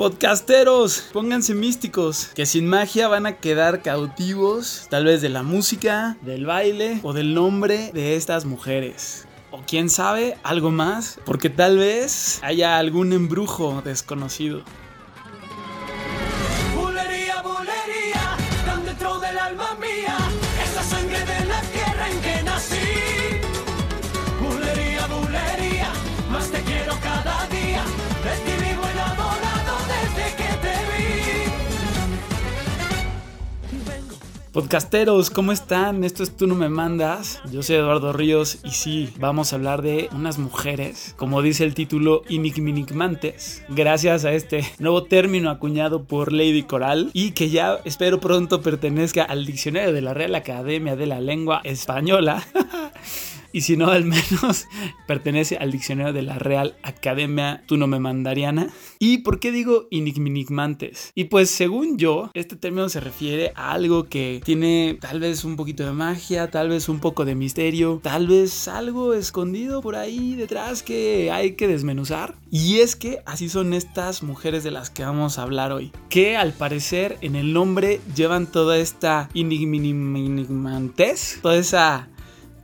Podcasteros, pónganse místicos, que sin magia van a quedar cautivos, tal vez de la música, del baile o del nombre de estas mujeres. O quién sabe, algo más, porque tal vez haya algún embrujo desconocido. Podcasteros, ¿cómo están? Esto es Tú no me mandas. Yo soy Eduardo Ríos y sí, vamos a hablar de unas mujeres, como dice el título, enigmantes, gracias a este nuevo término acuñado por Lady Coral y que ya espero pronto pertenezca al diccionario de la Real Academia de la Lengua Española. Y si no, al menos pertenece al diccionario de la Real Academia Tú no me mandariana. ¿Y por qué digo enigmantes? Y pues según yo, este término se refiere a algo que tiene tal vez un poquito de magia, tal vez un poco de misterio, tal vez algo escondido por ahí detrás que hay que desmenuzar. Y es que así son estas mujeres de las que vamos a hablar hoy, que al parecer en el nombre llevan toda esta enigmantes, toda esa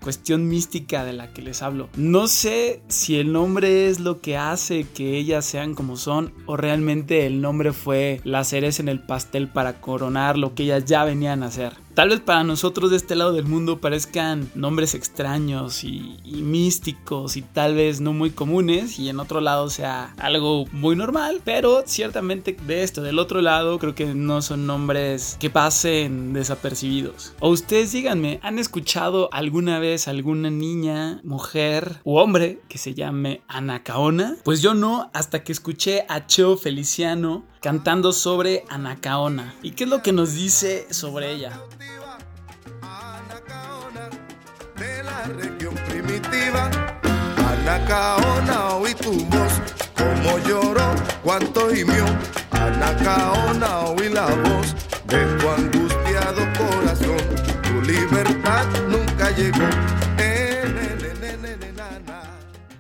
cuestión mística de la que les hablo. No sé si el nombre es lo que hace que ellas sean como son o realmente el nombre fue la cereza en el pastel para coronar lo que ellas ya venían a hacer. Tal vez para nosotros de este lado del mundo parezcan nombres extraños y, místicos y tal vez no muy comunes y en otro lado sea algo muy normal, pero ciertamente de esto, del otro lado, creo que no son nombres que pasen desapercibidos. O ustedes díganme, ¿han escuchado alguna vez alguna niña, mujer u hombre que se llame Anacaona? Pues yo no, hasta que escuché a Cheo Feliciano cantando sobre Anacaona. ¿Y qué es lo que nos dice sobre ella? Región primitiva. Anacaona, oí tu voz, como lloró, cuánto gimió. Anacaona, oí la voz de tu angustiado corazón. Tu libertad nunca llegó.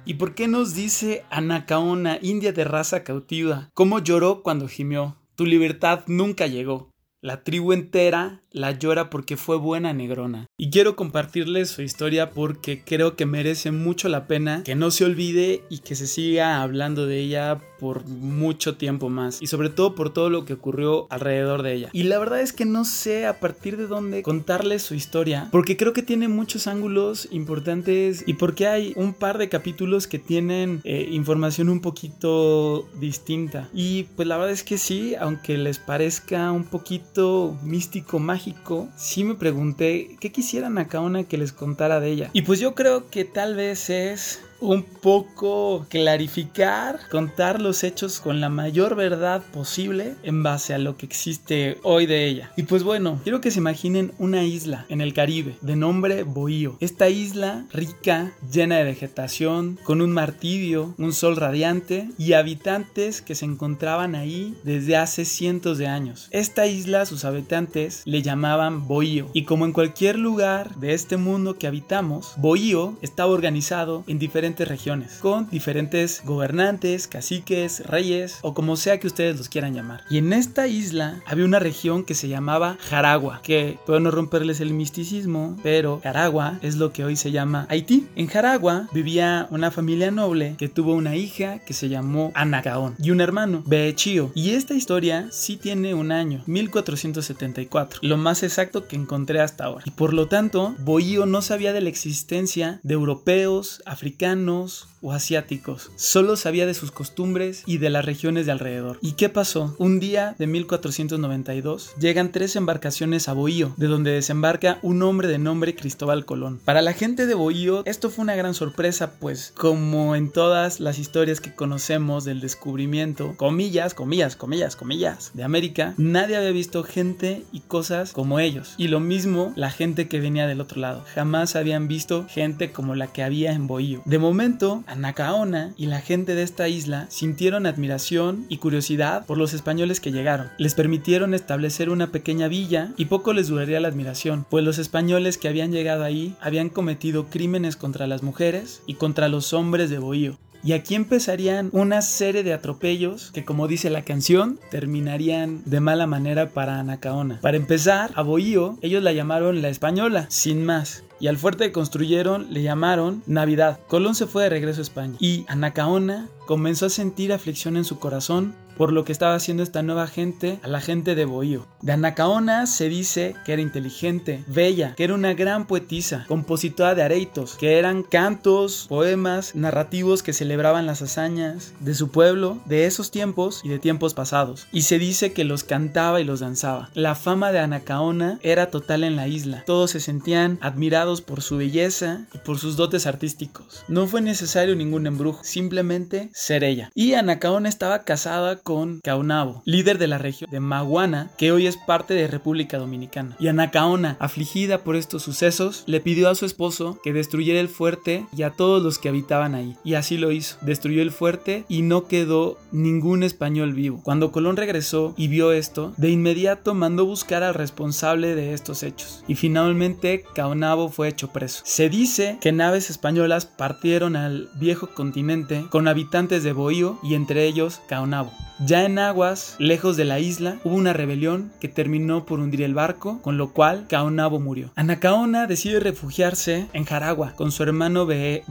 ¿Y por qué nos dice Anacaona, india de raza cautiva? ¿Cómo lloró cuando gimió? Tu libertad nunca llegó. La tribu entera la llora porque fue buena negrona. Y quiero compartirles su historia porque creo que merece mucho la pena que no se olvide y que se siga hablando de ella por mucho tiempo más. Y sobre todo por todo lo que ocurrió alrededor de ella. Y la verdad es que no sé a partir de dónde contarles su historia porque creo que tiene muchos ángulos importantes y porque hay un par de capítulos que tienen eh, información un poquito distinta. Y pues la verdad es que sí, aunque les parezca un poquito místico, mágico, sí me pregunté qué quisieran acá una que les contara de ella. Y pues yo creo que tal vez es un poco clarificar, contar los hechos con la mayor verdad posible en base a lo que existe hoy de ella. Y pues bueno, quiero que se imaginen una isla en el Caribe de nombre Bohío. Esta isla rica, llena de vegetación, con un mar tibio, un sol radiante y habitantes que se encontraban ahí desde hace cientos de años. Esta isla sus habitantes le llamaban Bohío y como en cualquier lugar de este mundo que habitamos, Bohío estaba organizado en diferentes regiones, con diferentes gobernantes, caciques, reyes o como sea que ustedes los quieran llamar. Y en esta isla había una región que se llamaba Jaragua, que puedo no romperles el misticismo, pero Jaragua es lo que hoy se llama Haití. En Jaragua vivía una familia noble que tuvo una hija que se llamó Anacaón y un hermano, Beechío. Y esta historia sí tiene un año, 1474, lo más exacto que encontré hasta ahora. Y por lo tanto, Bohío no sabía de la existencia de europeos, africanos, o asiáticos. Solo sabía de sus costumbres y de las regiones de alrededor. ¿Y qué pasó? Un día de 1492 llegan tres embarcaciones a Bohío, de donde desembarca un hombre de nombre Cristóbal Colón. Para la gente de Bohío esto fue una gran sorpresa, pues como en todas las historias que conocemos del descubrimiento, comillas, comillas, comillas, comillas, de América, nadie había visto gente y cosas como ellos. Y lo mismo la gente que venía del otro lado. Jamás habían visto gente como la que había en Bohío. De momento, Anacaona y la gente de esta isla sintieron admiración y curiosidad por los españoles que llegaron. Les permitieron establecer una pequeña villa y poco les duraría la admiración, pues los españoles que habían llegado ahí habían cometido crímenes contra las mujeres y contra los hombres de Bohío. Y aquí empezarían una serie de atropellos que, como dice la canción, terminarían de mala manera para Anacaona. Para empezar, a Bohío ellos la llamaron la española, sin más y al fuerte que construyeron le llamaron Navidad. Colón se fue de regreso a España y Anacaona comenzó a sentir aflicción en su corazón por lo que estaba haciendo esta nueva gente a la gente de Bohío. De Anacaona se dice que era inteligente, bella, que era una gran poetisa, compositora de areitos, que eran cantos, poemas, narrativos que celebraban las hazañas de su pueblo, de esos tiempos y de tiempos pasados. Y se dice que los cantaba y los danzaba. La fama de Anacaona era total en la isla. Todos se sentían admirados por su belleza y por sus dotes artísticos. No fue necesario ningún embrujo, simplemente ser ella. Y Anacaona estaba casada con Caunabo, líder de la región de Maguana, que hoy es parte de República Dominicana. Y Anacaona, afligida por estos sucesos, le pidió a su esposo que destruyera el fuerte y a todos los que habitaban ahí. Y así lo hizo. Destruyó el fuerte y no quedó ningún español vivo. Cuando Colón regresó y vio esto, de inmediato mandó buscar al responsable de estos hechos. Y finalmente Caunabo fue hecho preso. Se dice que naves españolas partieron al viejo continente con habitantes de Bohío y entre ellos Caunabo. Ya en aguas, lejos de la isla, hubo una rebelión que terminó por hundir el barco, con lo cual Caonabo murió. Anacaona decide refugiarse en Jaragua con su hermano Be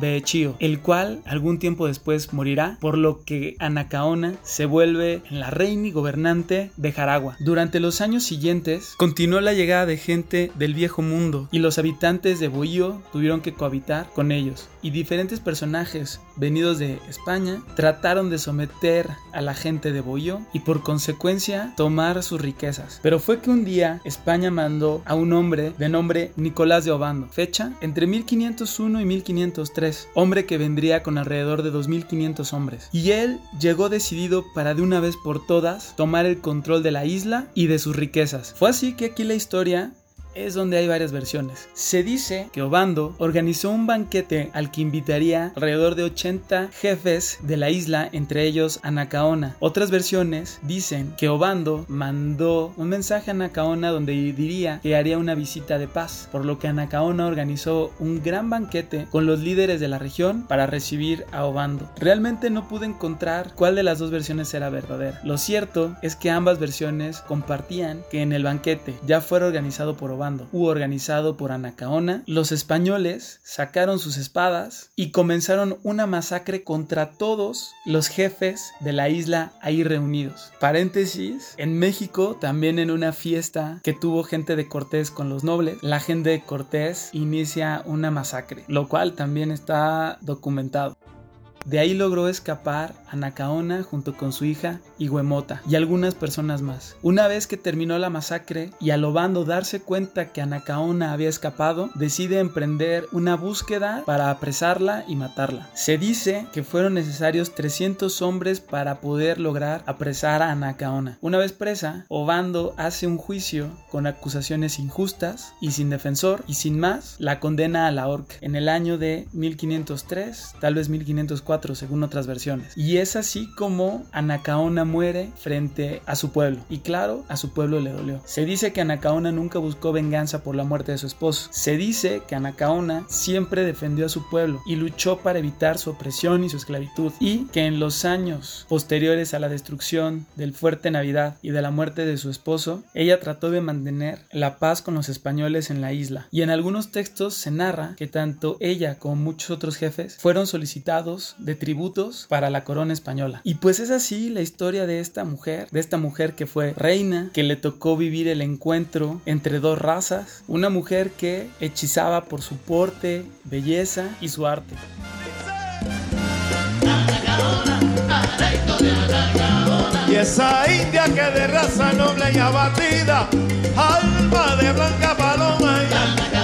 el cual algún tiempo después morirá, por lo que Anacaona se vuelve la reina y gobernante de Jaragua. Durante los años siguientes, continuó la llegada de gente del viejo mundo y los habitantes de Bohío tuvieron que cohabitar con ellos. Y diferentes personajes venidos de España trataron de someter a la gente de y por consecuencia tomar sus riquezas. Pero fue que un día España mandó a un hombre de nombre Nicolás de Obando, fecha entre 1501 y 1503, hombre que vendría con alrededor de 2500 hombres. Y él llegó decidido para de una vez por todas tomar el control de la isla y de sus riquezas. Fue así que aquí la historia es donde hay varias versiones. Se dice que Obando organizó un banquete al que invitaría alrededor de 80 jefes de la isla, entre ellos Anacaona. Otras versiones dicen que Obando mandó un mensaje a Anacaona donde diría que haría una visita de paz, por lo que Anacaona organizó un gran banquete con los líderes de la región para recibir a Obando. Realmente no pude encontrar cuál de las dos versiones era verdadera. Lo cierto es que ambas versiones compartían que en el banquete ya fuera organizado por Obando u organizado por Anacaona, los españoles sacaron sus espadas y comenzaron una masacre contra todos los jefes de la isla ahí reunidos. Paréntesis, en México también en una fiesta que tuvo gente de Cortés con los nobles, la gente de Cortés inicia una masacre, lo cual también está documentado. De ahí logró escapar Anacaona junto con su hija Huemota y algunas personas más. Una vez que terminó la masacre y al Obando darse cuenta que Anacaona había escapado, decide emprender una búsqueda para apresarla y matarla. Se dice que fueron necesarios 300 hombres para poder lograr apresar a Anacaona. Una vez presa, Obando hace un juicio con acusaciones injustas y sin defensor y sin más la condena a la horca en el año de 1503, tal vez 1504 según otras versiones. Y es así como Anacaona muere frente a su pueblo. Y claro, a su pueblo le dolió. Se dice que Anacaona nunca buscó venganza por la muerte de su esposo. Se dice que Anacaona siempre defendió a su pueblo y luchó para evitar su opresión y su esclavitud. Y que en los años posteriores a la destrucción del fuerte Navidad y de la muerte de su esposo, ella trató de mantener la paz con los españoles en la isla. Y en algunos textos se narra que tanto ella como muchos otros jefes fueron solicitados de tributos para la corona española. Y pues es así la historia de esta mujer, de esta mujer que fue reina, que le tocó vivir el encuentro entre dos razas, una mujer que hechizaba por su porte, belleza y su arte. Y esa india que de raza noble y abatida, alma de blanca paloma, india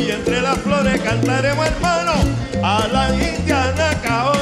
y entre las flores cantaremos hermano a la india Nacaona.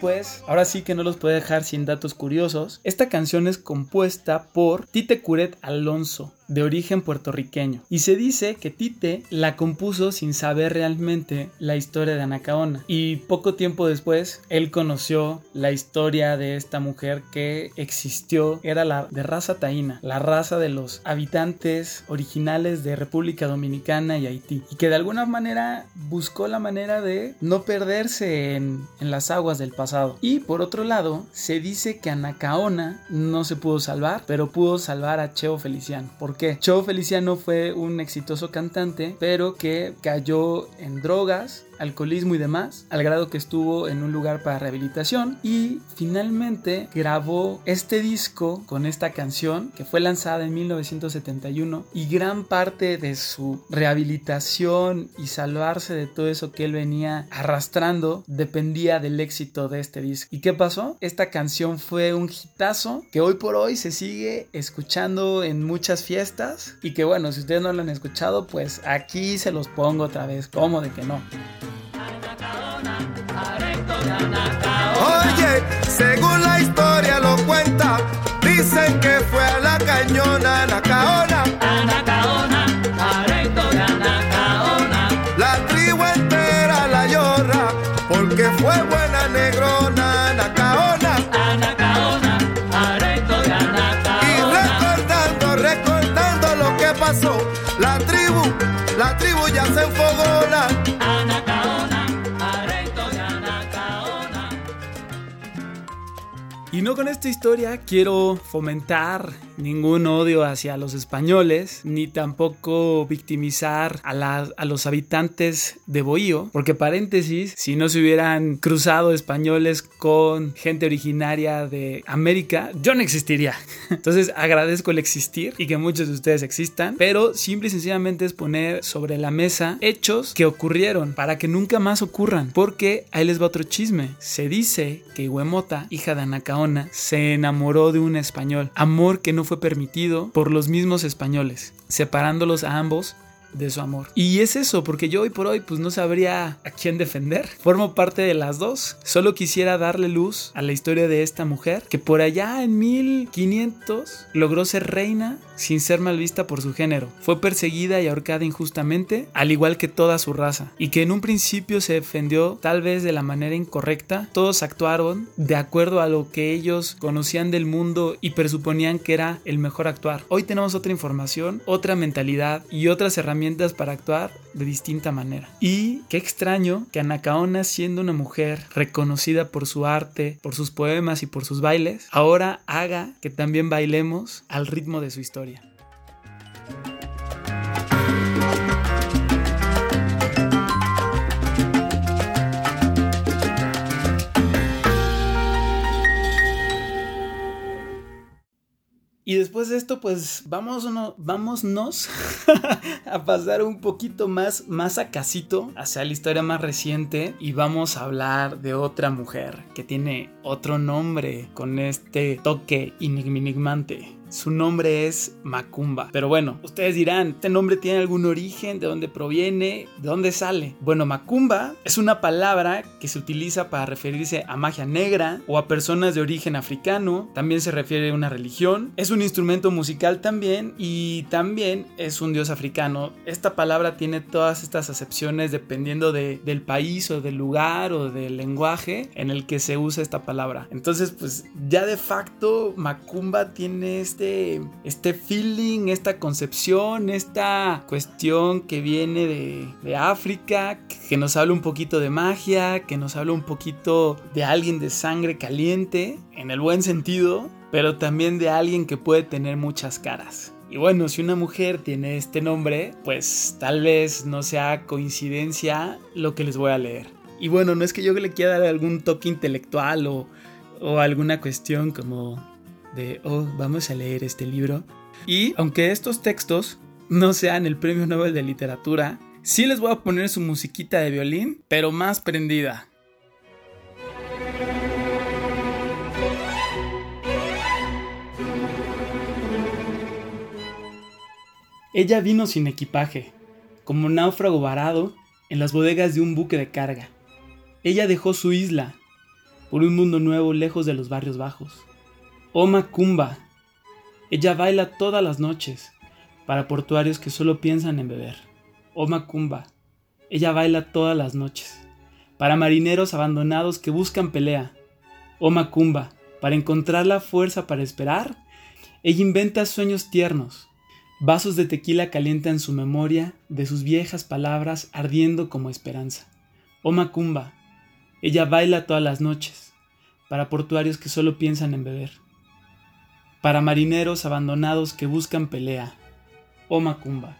Pues, ahora sí que no los puedo dejar sin datos curiosos. Esta canción es compuesta por Tite Curet Alonso, de origen puertorriqueño. Y se dice que Tite la compuso sin saber realmente la historia de Anacaona. Y poco tiempo después, él conoció la historia de esta mujer que existió, era la de raza taína, la raza de los habitantes originales de República Dominicana y Haití. Y que de alguna manera buscó la manera de no perderse en, en las aguas del pasado. Y por otro lado, se dice que Anacaona no se pudo salvar, pero pudo salvar a Cheo Feliciano. ¿Por qué? Cheo Feliciano fue un exitoso cantante, pero que cayó en drogas alcoholismo y demás, al grado que estuvo en un lugar para rehabilitación y finalmente grabó este disco con esta canción que fue lanzada en 1971 y gran parte de su rehabilitación y salvarse de todo eso que él venía arrastrando dependía del éxito de este disco. ¿Y qué pasó? Esta canción fue un hitazo que hoy por hoy se sigue escuchando en muchas fiestas y que bueno, si ustedes no lo han escuchado, pues aquí se los pongo otra vez, ¿cómo de que no? Oye, según la historia lo cuenta, dicen que fue a la cañona Anacaona. Y no con esta historia quiero fomentar ningún odio hacia los españoles, ni tampoco victimizar a, los habitantes de Bohío, porque paréntesis, si no se hubieran cruzado españoles con gente originaria de América, yo no existiría. Entonces agradezco el existir y que muchos de ustedes existan, pero simple y sencillamente es poner sobre la mesa hechos que ocurrieron para que nunca más ocurran, porque ahí les va otro chisme. Se dice que Huemota, hija de Se enamoró de un español, amor que no fue permitido por los mismos españoles, separándolos a ambos de su amor. Y es eso, porque yo hoy por hoy pues no sabría a quién defender. Formo parte de las dos. Solo quisiera darle luz a la historia de esta mujer que por allá en 1500 logró ser reina sin ser mal vista por su género. Fue perseguida y ahorcada injustamente, al igual que toda su raza, y que en un principio se defendió tal vez de la manera incorrecta. Todos actuaron de acuerdo a lo que ellos conocían del mundo y presuponían que era el mejor actuar. Hoy tenemos otra información, otra mentalidad y otras herramientas para actuar de distinta manera. Y qué extraño que Anacaona, siendo una mujer reconocida por su arte, por sus poemas y por sus bailes, ahora haga que también bailemos al ritmo de su historia. Y después de esto, pues vámonos, a pasar un poquito más, más a casito hacia la historia más reciente y vamos a hablar de otra mujer que tiene otro nombre con este toque enigmante. Su nombre es Macumba. Pero bueno, ustedes dirán, ¿este nombre tiene algún origen? ¿De dónde proviene? ¿De dónde sale? Bueno, Macumba es una palabra que se utiliza para referirse a magia negra o a personas de origen africano. También se refiere a una religión. Es un instrumento musical también y también es un dios africano. Esta palabra tiene todas estas acepciones dependiendo de- del país o del lugar o del lenguaje en el que se usa esta palabra. Entonces, pues ya de facto Macumba tiene este, este feeling, esta concepción, esta cuestión que viene de, de África, que nos habla un poquito de magia, que nos habla un poquito de alguien de sangre caliente, en el buen sentido, pero también de alguien que puede tener muchas caras. Y bueno, si una mujer tiene este nombre, pues tal vez no sea coincidencia lo que les voy a leer. Y bueno, no es que yo le quiera dar algún toque intelectual o, o alguna cuestión como de, oh, vamos a leer este libro. Y aunque estos textos no sean el premio Nobel de literatura, sí les voy a poner su musiquita de violín, pero más prendida. Ella vino sin equipaje, como náufrago varado en las bodegas de un buque de carga. Ella dejó su isla por un mundo nuevo lejos de los barrios bajos. Oh Macumba, ella baila todas las noches, para portuarios que solo piensan en beber. Oh Macumba, ella baila todas las noches, para marineros abandonados que buscan pelea. Oh Macumba, para encontrar la fuerza para esperar, ella inventa sueños tiernos. Vasos de tequila calientan su memoria de sus viejas palabras ardiendo como esperanza. Oh Macumba, ella baila todas las noches, para portuarios que solo piensan en beber, para marineros abandonados que buscan pelea. Oh Macumba.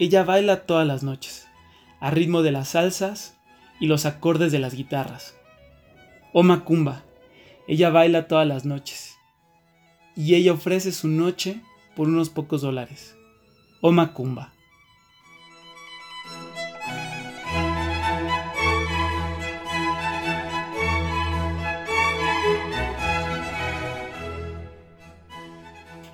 Ella baila todas las noches, a ritmo de las salsas y los acordes de las guitarras. Oh Macumba. Ella baila todas las noches, y ella ofrece su noche por unos pocos dólares. Oh Macumba.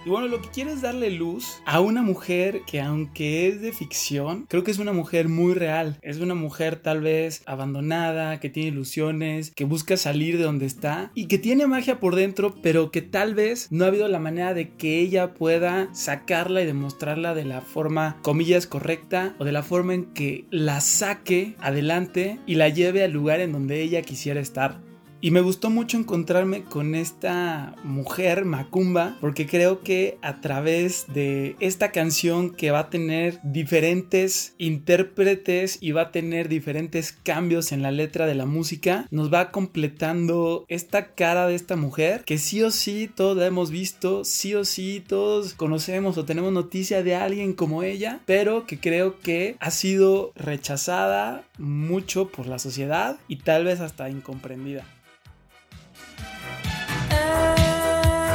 Y bueno, lo que quiere es darle luz a una mujer que aunque es de ficción, creo que es una mujer muy real. Es una mujer tal vez abandonada, que tiene ilusiones, que busca salir de donde está y que tiene magia por dentro, pero que tal vez no ha habido la manera de que ella pueda sacarla y demostrarla de la forma, comillas, correcta o de la forma en que la saque adelante y la lleve al lugar en donde ella quisiera estar. Y me gustó mucho encontrarme con esta mujer Macumba porque creo que a través de esta canción que va a tener diferentes intérpretes y va a tener diferentes cambios en la letra de la música, nos va completando esta cara de esta mujer que sí o sí todos hemos visto, sí o sí todos conocemos o tenemos noticia de alguien como ella, pero que creo que ha sido rechazada mucho por la sociedad y tal vez hasta incomprendida.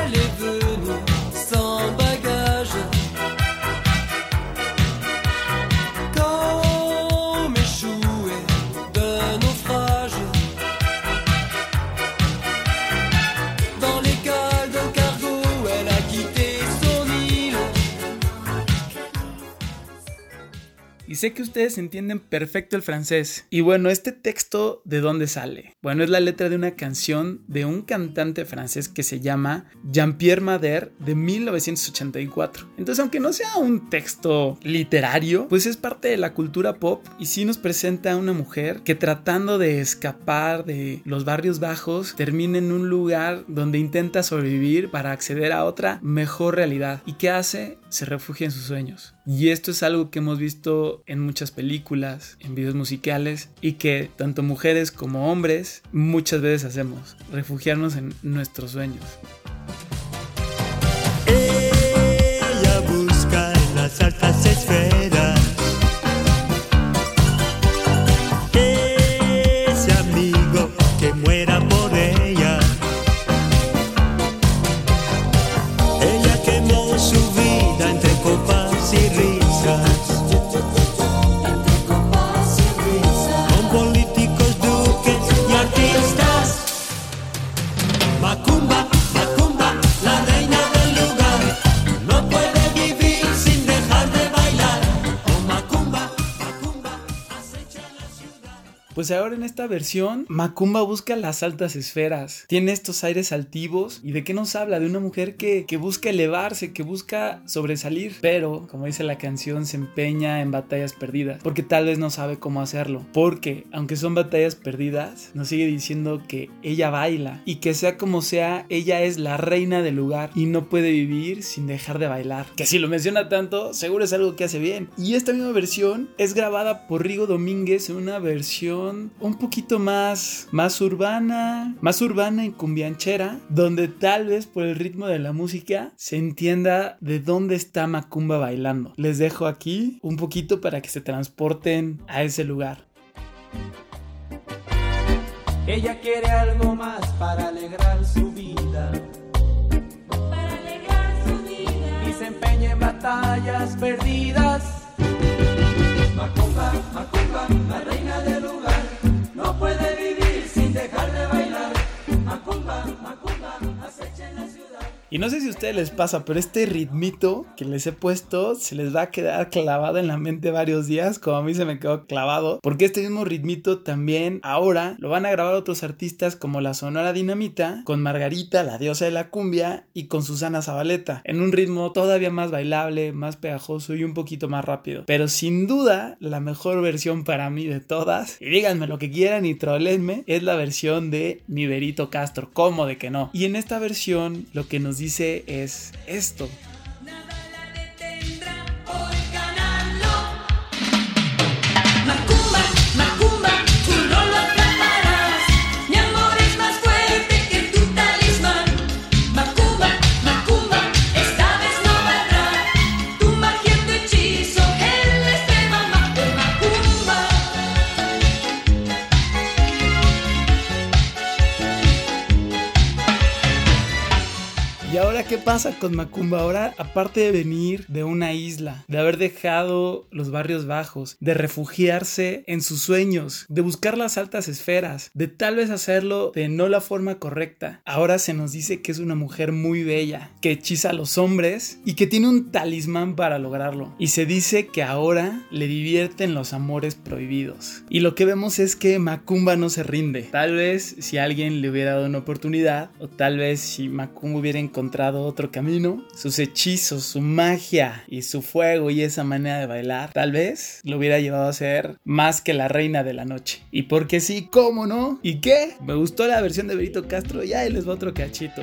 les vœux. Sé que ustedes entienden perfecto el francés. Y bueno, este texto, ¿de dónde sale? Bueno, es la letra de una canción de un cantante francés que se llama Jean-Pierre Madère de 1984. Entonces, aunque no sea un texto literario, pues es parte de la cultura pop y sí nos presenta a una mujer que tratando de escapar de los barrios bajos, termina en un lugar donde intenta sobrevivir para acceder a otra mejor realidad. ¿Y qué hace? Se refugia en sus sueños. Y esto es algo que hemos visto en muchas películas, en videos musicales y que tanto mujeres como hombres muchas veces hacemos, refugiarnos en nuestros sueños. Busca en las altas esferas ahora en esta versión, Macumba busca las altas esferas, tiene estos aires altivos. Y de qué nos habla, de una mujer que, que busca elevarse, que busca sobresalir, pero como dice la canción, se empeña en batallas perdidas, porque tal vez no sabe cómo hacerlo, porque aunque son batallas perdidas, nos sigue diciendo que ella baila. Y que sea como sea, ella es la reina del lugar. Y no puede vivir sin dejar de bailar, que si lo menciona tanto, seguro es algo que hace bien. Y esta misma versión es grabada por Rigo Domínguez en una versión un poquito más más urbana, más urbana y cumbianchera, donde tal vez por el ritmo de la música se entienda de dónde está Macumba bailando. Les dejo aquí un poquito para que se transporten a ese lugar. Ella quiere algo más para alegrar su vida para alegrar su vida. y se empeña en batallas perdidas. Macumba, Macumba, la reina del lugar, no puede vivir sin dejar de bailar. Macumba, Y no sé si a ustedes les pasa, pero este ritmito que les he puesto se les va a quedar clavado en la mente varios días, como a mí se me quedó clavado, porque este mismo ritmito también ahora lo van a grabar otros artistas como la Sonora Dinamita, con Margarita, la diosa de la cumbia, y con Susana Zabaleta, en un ritmo todavía más bailable, más pegajoso y un poquito más rápido. Pero sin duda, la mejor versión para mí de todas, y díganme lo que quieran y trolenme, es la versión de mi Berito Castro, ¿cómo de que no? Y en esta versión lo que nos dice es esto. Pasa con Macumba? Ahora, aparte de venir de una isla, de haber dejado los barrios bajos, de refugiarse en sus sueños, de buscar las altas esferas, de tal vez hacerlo de no la forma correcta, ahora se nos dice que es una mujer muy bella, que hechiza a los hombres y que tiene un talismán para lograrlo. Y se dice que ahora le divierten los amores prohibidos. Y lo que vemos es que Macumba no se rinde. Tal vez si alguien le hubiera dado una oportunidad, o tal vez si Macumba hubiera encontrado otro camino, sus hechizos, su magia y su fuego y esa manera de bailar, tal vez lo hubiera llevado a ser más que la reina de la noche. Y porque sí, ¿cómo no? ¿Y qué? Me gustó la versión de Berito Castro y ahí les va otro cachito.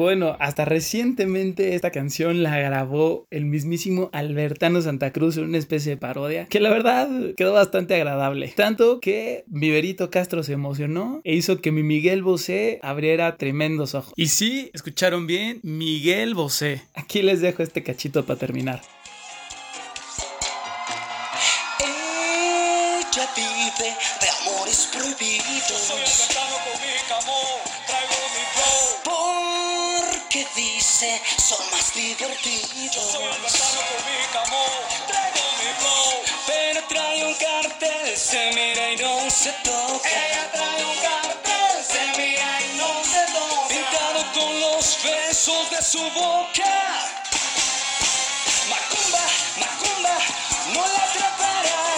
Bueno, hasta recientemente esta canción la grabó el mismísimo Albertano Santa Cruz en una especie de parodia, que la verdad quedó bastante agradable. Tanto que mi Berito Castro se emocionó e hizo que mi Miguel Bosé abriera tremendos ojos. Y sí, escucharon bien, Miguel Bosé. Aquí les dejo este cachito para terminar. Ella vive de amores prohibidos. Porque dice son más divertidos. Soy el gitano con mi camón, traigo mi flow. Pero trae un cartel, se mira y no se toca. Ella trae un cartel, se mira y no se toca. Pintado con los besos de su boca. Macumba, Macumba, no la atraparás.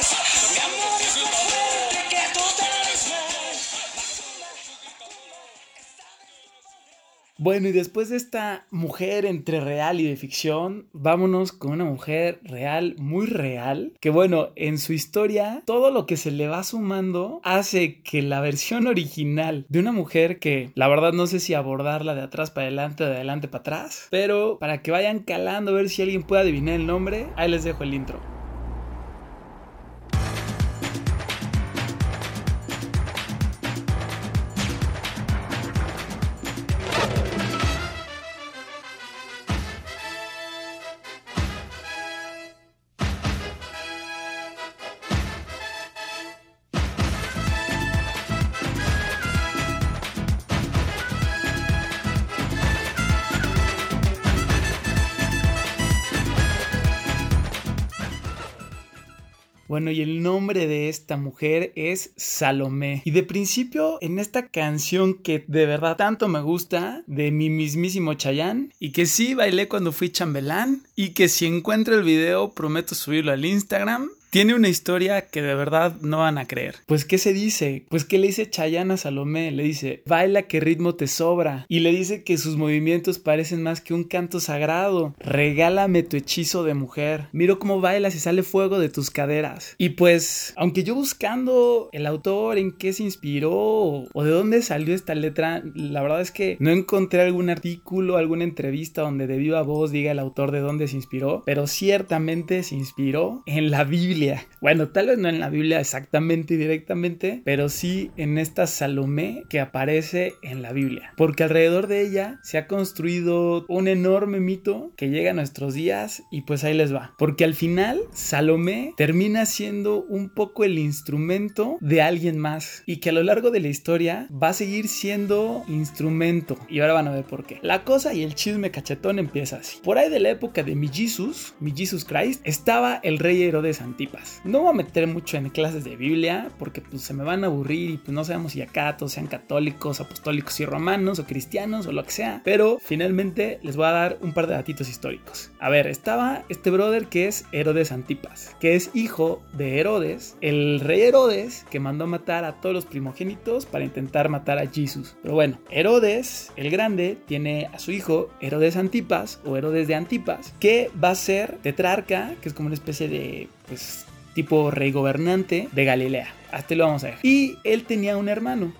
Bueno, y después de esta mujer entre real y de ficción, vámonos con una mujer real, muy real, que bueno, en su historia, todo lo que se le va sumando hace que la versión original de una mujer que la verdad no sé si abordarla de atrás para adelante o de adelante para atrás, pero para que vayan calando a ver si alguien puede adivinar el nombre, ahí les dejo el intro. Nombre de esta mujer es Salomé. Y de principio, en esta canción que de verdad tanto me gusta, de mi mismísimo Chayanne, y que sí bailé cuando fui chambelán, y que si encuentro el video prometo subirlo al Instagram. Tiene una historia que de verdad no van a creer. Pues, ¿qué se dice? Pues, ¿qué le dice Chayanne a Salomé? Le dice, baila que ritmo te sobra. Y le dice que sus movimientos parecen más que un canto sagrado. Regálame tu hechizo de mujer. Miro cómo bailas y sale fuego de tus caderas. Y pues, aunque yo buscando el autor, en qué se inspiró o, de dónde salió esta letra, la verdad es que no encontré algún artículo, alguna entrevista donde de viva voz diga el autor de dónde se inspiró. Pero ciertamente se inspiró en la Biblia. Bueno, tal vez no en la Biblia exactamente y directamente, pero sí en esta Salomé que aparece en la Biblia. Porque alrededor de ella se ha construido un enorme mito que llega a nuestros días y pues ahí les va. Porque al final Salomé termina siendo un poco el instrumento de alguien más y que a lo largo de la historia va a seguir siendo instrumento. Y ahora van a ver por qué. La cosa y el chisme cachetón empieza así. Por ahí de la época de mi Jesus, mi Jesus Christ, estaba el rey Herodes Antipas. No voy a meter mucho en clases de Biblia porque pues se me van a aburrir y pues no sabemos si acá todos sean católicos, apostólicos y romanos o cristianos o lo que sea. Pero finalmente les voy a dar un par de datitos históricos. A ver, estaba este brother que es Herodes Antipas, que es hijo de Herodes, el rey Herodes que mandó matar a todos los primogénitos para intentar matar a Jesús. Pero bueno, Herodes el grande tiene a su hijo Herodes Antipas o Herodes de Antipas, que va a ser tetrarca, que es como una especie de pues tipo rey gobernante de Galilea. Hasta lo vamos a ver. Y él tenía un hermano.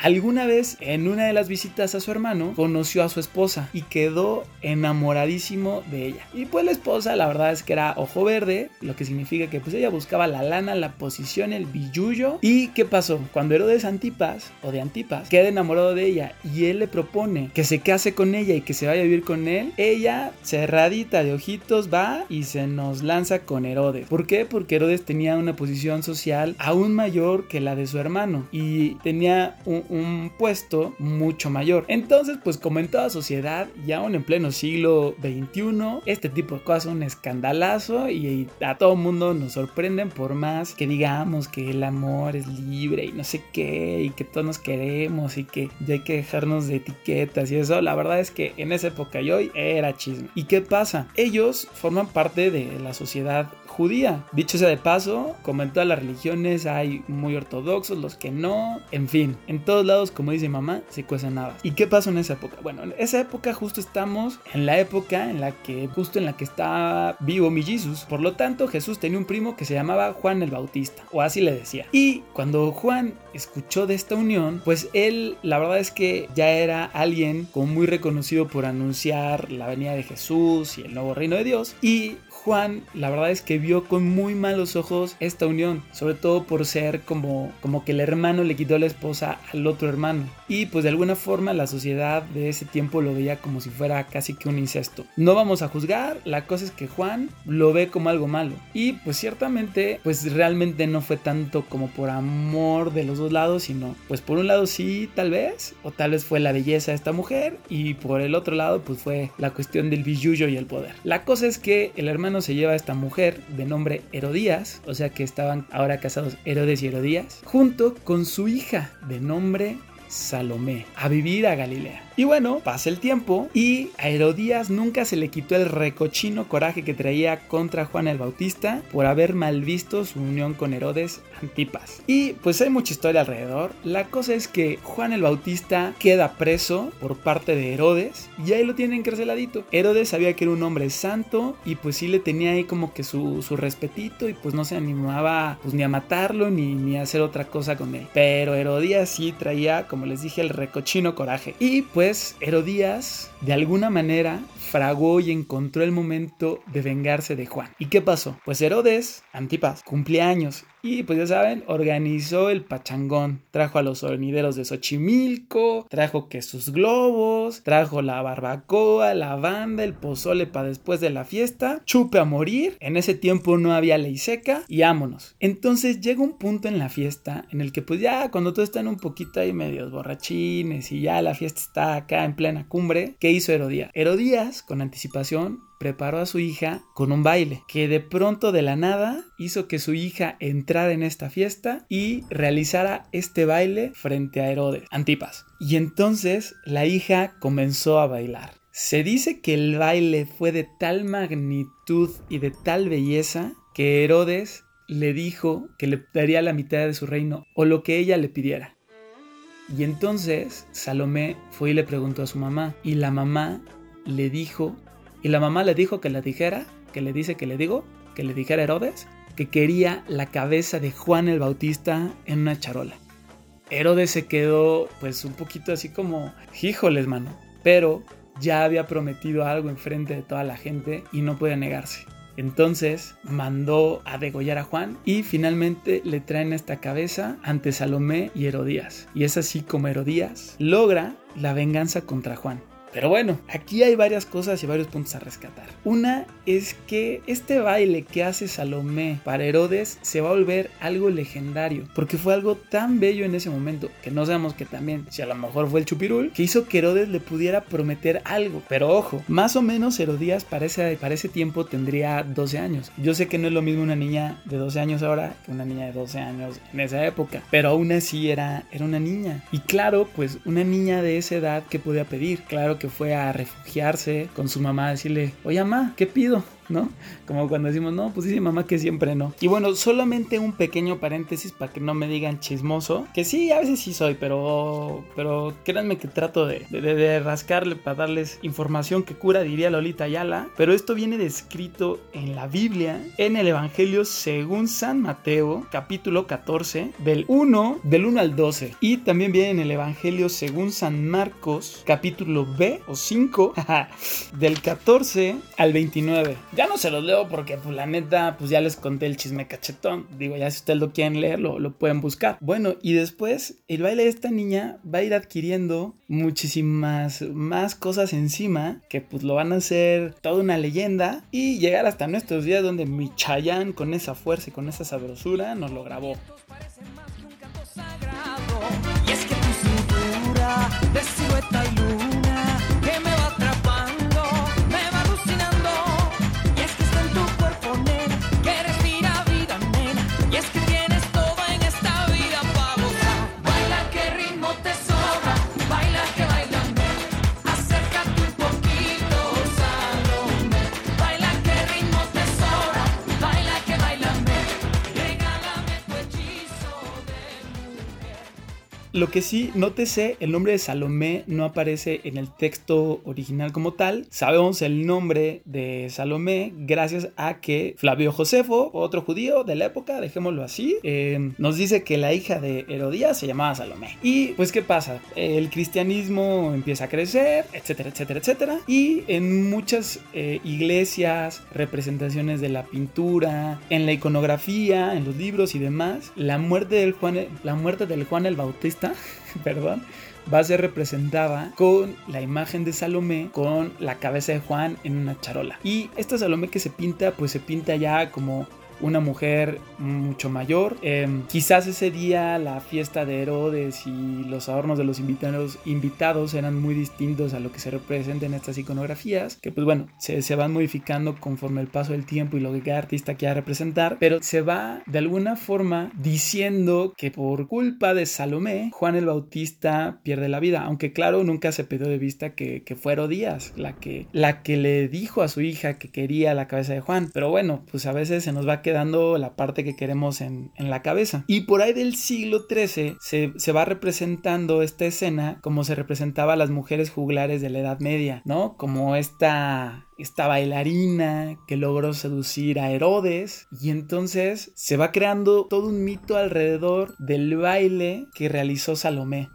Alguna vez en una de las visitas a su hermano conoció a su esposa y quedó enamoradísimo de ella. Y pues la esposa la verdad es que era ojo verde, lo que significa que pues ella buscaba la lana, la posición, el billullo. ¿Y qué pasó? Cuando Herodes Antipas o de Antipas queda enamorado de ella y él le propone que se case con ella y que se vaya a vivir con él, ella cerradita de ojitos va y se nos lanza con Herodes. ¿Por qué? Porque Herodes tenía una posición social aún mayor que la de su hermano y tenía un, un puesto mucho mayor. Entonces, pues como en toda sociedad, y aún en pleno siglo XXI, este tipo de cosas son un escandalazo y a todo mundo nos sorprenden por más que digamos que el amor es libre y no sé qué, y que todos nos queremos y que ya hay que dejarnos de etiquetas y eso. La verdad es que en esa época y hoy era chisme. ¿Y qué pasa? Ellos forman parte de la sociedad judía. Dicho sea de paso, como en todas las religiones hay muy ortodoxos, los que no, en fin, en todos lados, como dice mamá, se cuecen habas. ¿Y qué pasó en esa época? Bueno, en esa época justo estamos en la época en la que, justo en la que está vivo mi Jesús. Por lo tanto, Jesús tenía un primo que se llamaba Juan el Bautista, o así le decía. Y cuando Juan escuchó de esta unión, pues él, la verdad es que ya era alguien como muy reconocido por anunciar la venida de Jesús y el nuevo reino de Dios. Y Juan, la verdad es que vio con muy malos ojos esta unión, sobre todo por ser como, como que el hermano le quitó la esposa al otro hermano. Y pues de alguna forma la sociedad de ese tiempo lo veía como si fuera casi que un incesto. No vamos a juzgar, la cosa es que Juan lo ve como algo malo. Y pues ciertamente, pues realmente no fue tanto como por amor de los dos lados, sino pues por un lado sí, tal vez, o tal vez fue la belleza de esta mujer, y por el otro lado pues fue la cuestión del billullo y el poder. La cosa es que el hermano se lleva a esta mujer de nombre Herodías, o sea que estaban ahora casados Herodes y Herodías, junto con su hija de nombre Salomé, a vivir a Galilea. Y bueno, pasa el tiempo y a Herodías nunca se le quitó el recochino coraje que traía contra Juan el Bautista por haber mal visto su unión con Herodes Antipas. Y pues hay mucha historia alrededor. La cosa es que Juan el Bautista queda preso por parte de Herodes y ahí lo tienen encarceladito. Herodes sabía que era un hombre santo y pues sí le tenía ahí como que su, su respetito y pues no se animaba pues ni a matarlo ni, ni a hacer otra cosa con él. Pero Herodías sí traía, como les dije, el recochino coraje. Y pues Herodías, de alguna manera, fragó y encontró el momento de vengarse de Juan. ¿Y qué pasó? Pues Herodes, Antipas, cumplía años y pues ya saben, organizó el pachangón. Trajo a los sonideros de Xochimilco, trajo que sus globos, trajo la barbacoa, la banda, el pozole para después de la fiesta, chupe a morir. En ese tiempo no había ley seca y vámonos. Entonces llega un punto en la fiesta en el que pues ya cuando todos están un poquito ahí medios borrachines y ya la fiesta está acá en plena cumbre, ¿qué hizo Herodías? Herodías, con anticipación, preparó a su hija con un baile que de pronto de la nada hizo que su hija entrara en esta fiesta y realizara este baile frente a Herodes, Antipas. Y entonces la hija comenzó a bailar. Se dice que el baile fue de tal magnitud y de tal belleza que Herodes le dijo que le daría la mitad de su reino o lo que ella le pidiera. Y entonces Salomé fue y le preguntó a su mamá y la mamá le dijo y la mamá le dijo que le dijera, que le dice que le digo, que le dijera Herodes, que quería la cabeza de Juan el Bautista en una charola. Herodes se quedó pues un poquito así como, híjoles mano, pero ya había prometido algo enfrente de toda la gente y no podía negarse. Entonces mandó a degollar a Juan y finalmente le traen esta cabeza ante Salomé y Herodías. Y es así como Herodías logra la venganza contra Juan. Pero bueno, aquí hay varias cosas y varios puntos a rescatar. Una es que este baile que hace Salomé para Herodes se va a volver algo legendario, porque fue algo tan bello en ese momento, que no sabemos que también, si a lo mejor fue el chupirul, que hizo que Herodes le pudiera prometer algo. Pero ojo, más o menos Herodías para ese, para ese tiempo tendría 12 años. Yo sé que no es lo mismo una niña de 12 años ahora que una niña de 12 años en esa época, pero aún así era, era una niña. Y claro, pues una niña de esa edad que podía pedir, claro que fue a refugiarse con su mamá a decirle, oye mamá, ¿qué pido? ¿No? Como cuando decimos, no, pues dice mamá que siempre no. Y bueno, solamente un pequeño paréntesis para que no me digan chismoso, que sí, a veces sí soy, pero, pero créanme que trato de, de, de rascarle para darles información que cura, diría Lolita Ayala, pero esto viene descrito en la Biblia, en el Evangelio según San Mateo, capítulo 14, del 1, del 1 al 12, y también viene en el Evangelio según San Marcos, capítulo B o 5, del 14 al 29. Ya no se los leo porque, pues, la neta, pues ya les conté el chisme cachetón. Digo, ya si ustedes lo quieren leer, lo, lo pueden buscar. Bueno, y después, el baile de esta niña va a ir adquiriendo muchísimas más cosas encima que, pues, lo van a hacer toda una leyenda y llegar hasta nuestros días donde mi Chayanne, con esa fuerza y con esa sabrosura, nos lo grabó. Y es que de y Lo que sí, nótese, el nombre de Salomé no aparece en el texto original como tal. Sabemos el nombre de Salomé gracias a que Flavio Josefo, otro judío de la época, dejémoslo así, eh, nos dice que la hija de Herodías se llamaba Salomé. Y pues, ¿qué pasa? El cristianismo empieza a crecer, etcétera, etcétera, etcétera. Y en muchas eh, iglesias, representaciones de la pintura, en la iconografía, en los libros y demás, la muerte del Juan, la muerte del Juan el Bautista, perdón, va a ser representada con la imagen de Salomé con la cabeza de Juan en una charola. Y esta Salomé que se pinta, pues se pinta ya como una mujer mucho mayor. Eh, quizás ese día la fiesta de Herodes y los adornos de los invitados, eran muy distintos a lo que se representa en estas iconografías, que pues bueno, se, se van modificando conforme el paso del tiempo y lo que cada artista quiera representar, pero se va de alguna forma diciendo que por culpa de Salomé, Juan el Bautista pierde la vida, aunque claro, nunca se perdió de vista que, que fue Herodías la que, la que le dijo a su hija que quería la cabeza de Juan, pero bueno, pues a veces se nos va quedando la parte que queremos en, la cabeza. Y por ahí del siglo XIII se, se, va representando esta escena como se representaba a las mujeres juglares de la Edad Media, ¿no? Como esta esta bailarina que logró seducir a Herodes y entonces se va creando todo un mito alrededor del baile que realizó Salomé.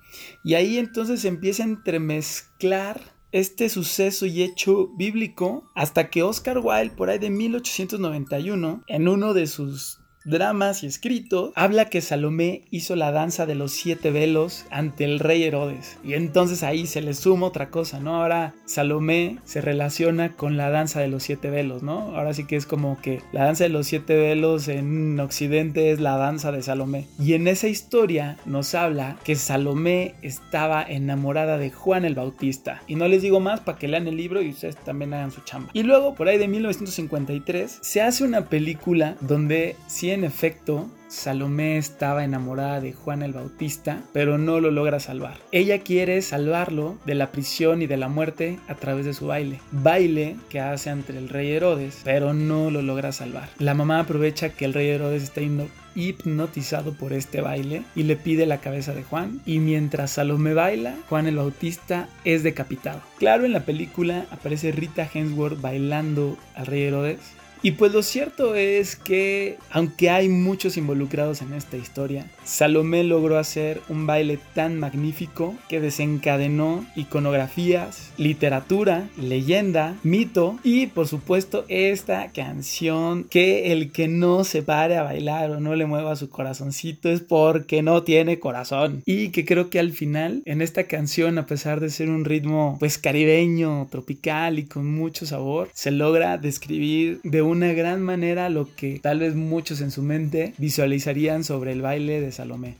Y ahí entonces se empieza a entremezclar este suceso y hecho bíblico hasta que Oscar Wilde por ahí de 1891 en uno de sus dramas y escritos, habla que Salomé hizo la danza de los siete velos ante el rey Herodes. Y entonces ahí se le suma otra cosa, ¿no? Ahora Salomé se relaciona con la danza de los siete velos, ¿no? Ahora sí que es como que la danza de los siete velos en Occidente es la danza de Salomé. Y en esa historia nos habla que Salomé estaba enamorada de Juan el Bautista. Y no les digo más para que lean el libro y ustedes también hagan su chamba. Y luego, por ahí de 1953, se hace una película donde si en efecto Salomé estaba enamorada de Juan el Bautista, pero no lo logra salvar. Ella quiere salvarlo de la prisión y de la muerte a través de su baile. Baile que hace ante el rey Herodes, pero no lo logra salvar. La mamá aprovecha que el rey Herodes está hipnotizado por este baile y le pide la cabeza de Juan y mientras Salomé baila, Juan el Bautista es decapitado. Claro, en la película aparece Rita Hemsworth bailando al rey Herodes, Y pues lo cierto es que, aunque hay muchos involucrados en esta historia, Salomé logró hacer un baile tan magnífico que desencadenó iconografías, literatura, leyenda, mito y por supuesto esta canción que el que no se pare a bailar o no le mueva su corazoncito es porque no tiene corazón. Y que creo que al final en esta canción, a pesar de ser un ritmo pues caribeño, tropical y con mucho sabor, se logra describir de una gran manera lo que tal vez muchos en su mente visualizarían sobre el baile Salomé.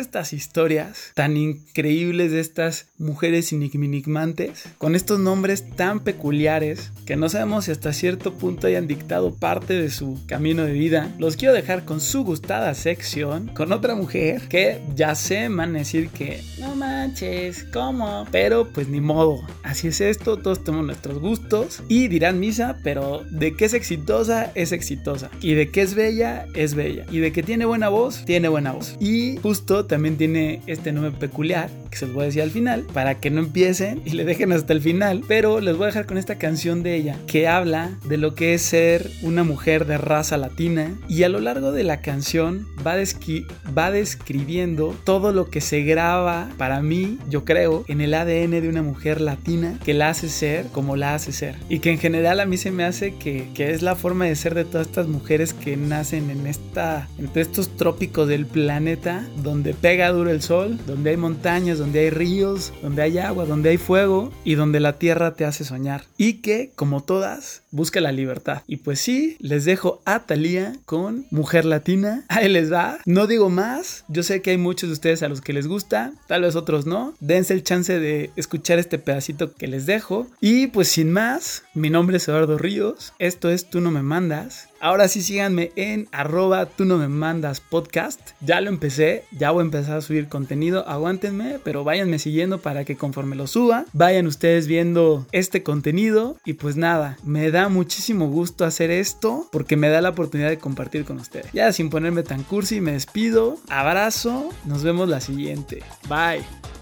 Estas historias tan increíbles de estas mujeres enigmantes, con estos nombres tan peculiares que no sabemos si hasta cierto punto hayan dictado parte de su camino de vida, los quiero dejar con su gustada sección con otra mujer que ya sé van a decir que no manches, ¿cómo? Pero pues ni modo, así es esto, todos tenemos nuestros gustos y dirán misa, pero de que es exitosa, es exitosa y de que es bella, es bella y de que tiene buena voz, tiene buena voz. Y justo también tiene este nombre peculiar que se los voy a decir al final para que no empiecen y le dejen hasta el final, pero les voy a dejar con esta canción de ella que habla de lo que es ser una mujer de raza latina y a lo largo de la canción va, desqui- va describiendo todo lo que se graba para mí, yo creo, en el ADN de una mujer latina que la hace ser como la hace ser. Y que en general a mí se me hace que, que es la forma de ser de todas estas mujeres que nacen en esta entre estos trópicos del planeta donde pega duro el sol, donde hay montañas, donde hay ríos, donde hay agua, donde hay fuego y donde la tierra te hace soñar. Y que, como todas, busca la libertad. Y pues sí, les dejo a Thalía con Mujer Latina. Ahí les va. No digo más. Yo sé que hay muchos de ustedes a los que les gusta, tal vez otros no. Dense el chance de escuchar este pedacito que les dejo. Y pues sin más, mi nombre es Eduardo Ríos. Esto es Tú no me mandas. Ahora sí síganme en arroba tú no me mandas podcast. Ya lo empecé, ya voy a empezar a subir contenido. Aguántenme, pero váyanme siguiendo para que conforme lo suba, vayan ustedes viendo este contenido. Y pues nada, me da muchísimo gusto hacer esto porque me da la oportunidad de compartir con ustedes. Ya sin ponerme tan cursi, me despido. Abrazo, nos vemos la siguiente. Bye.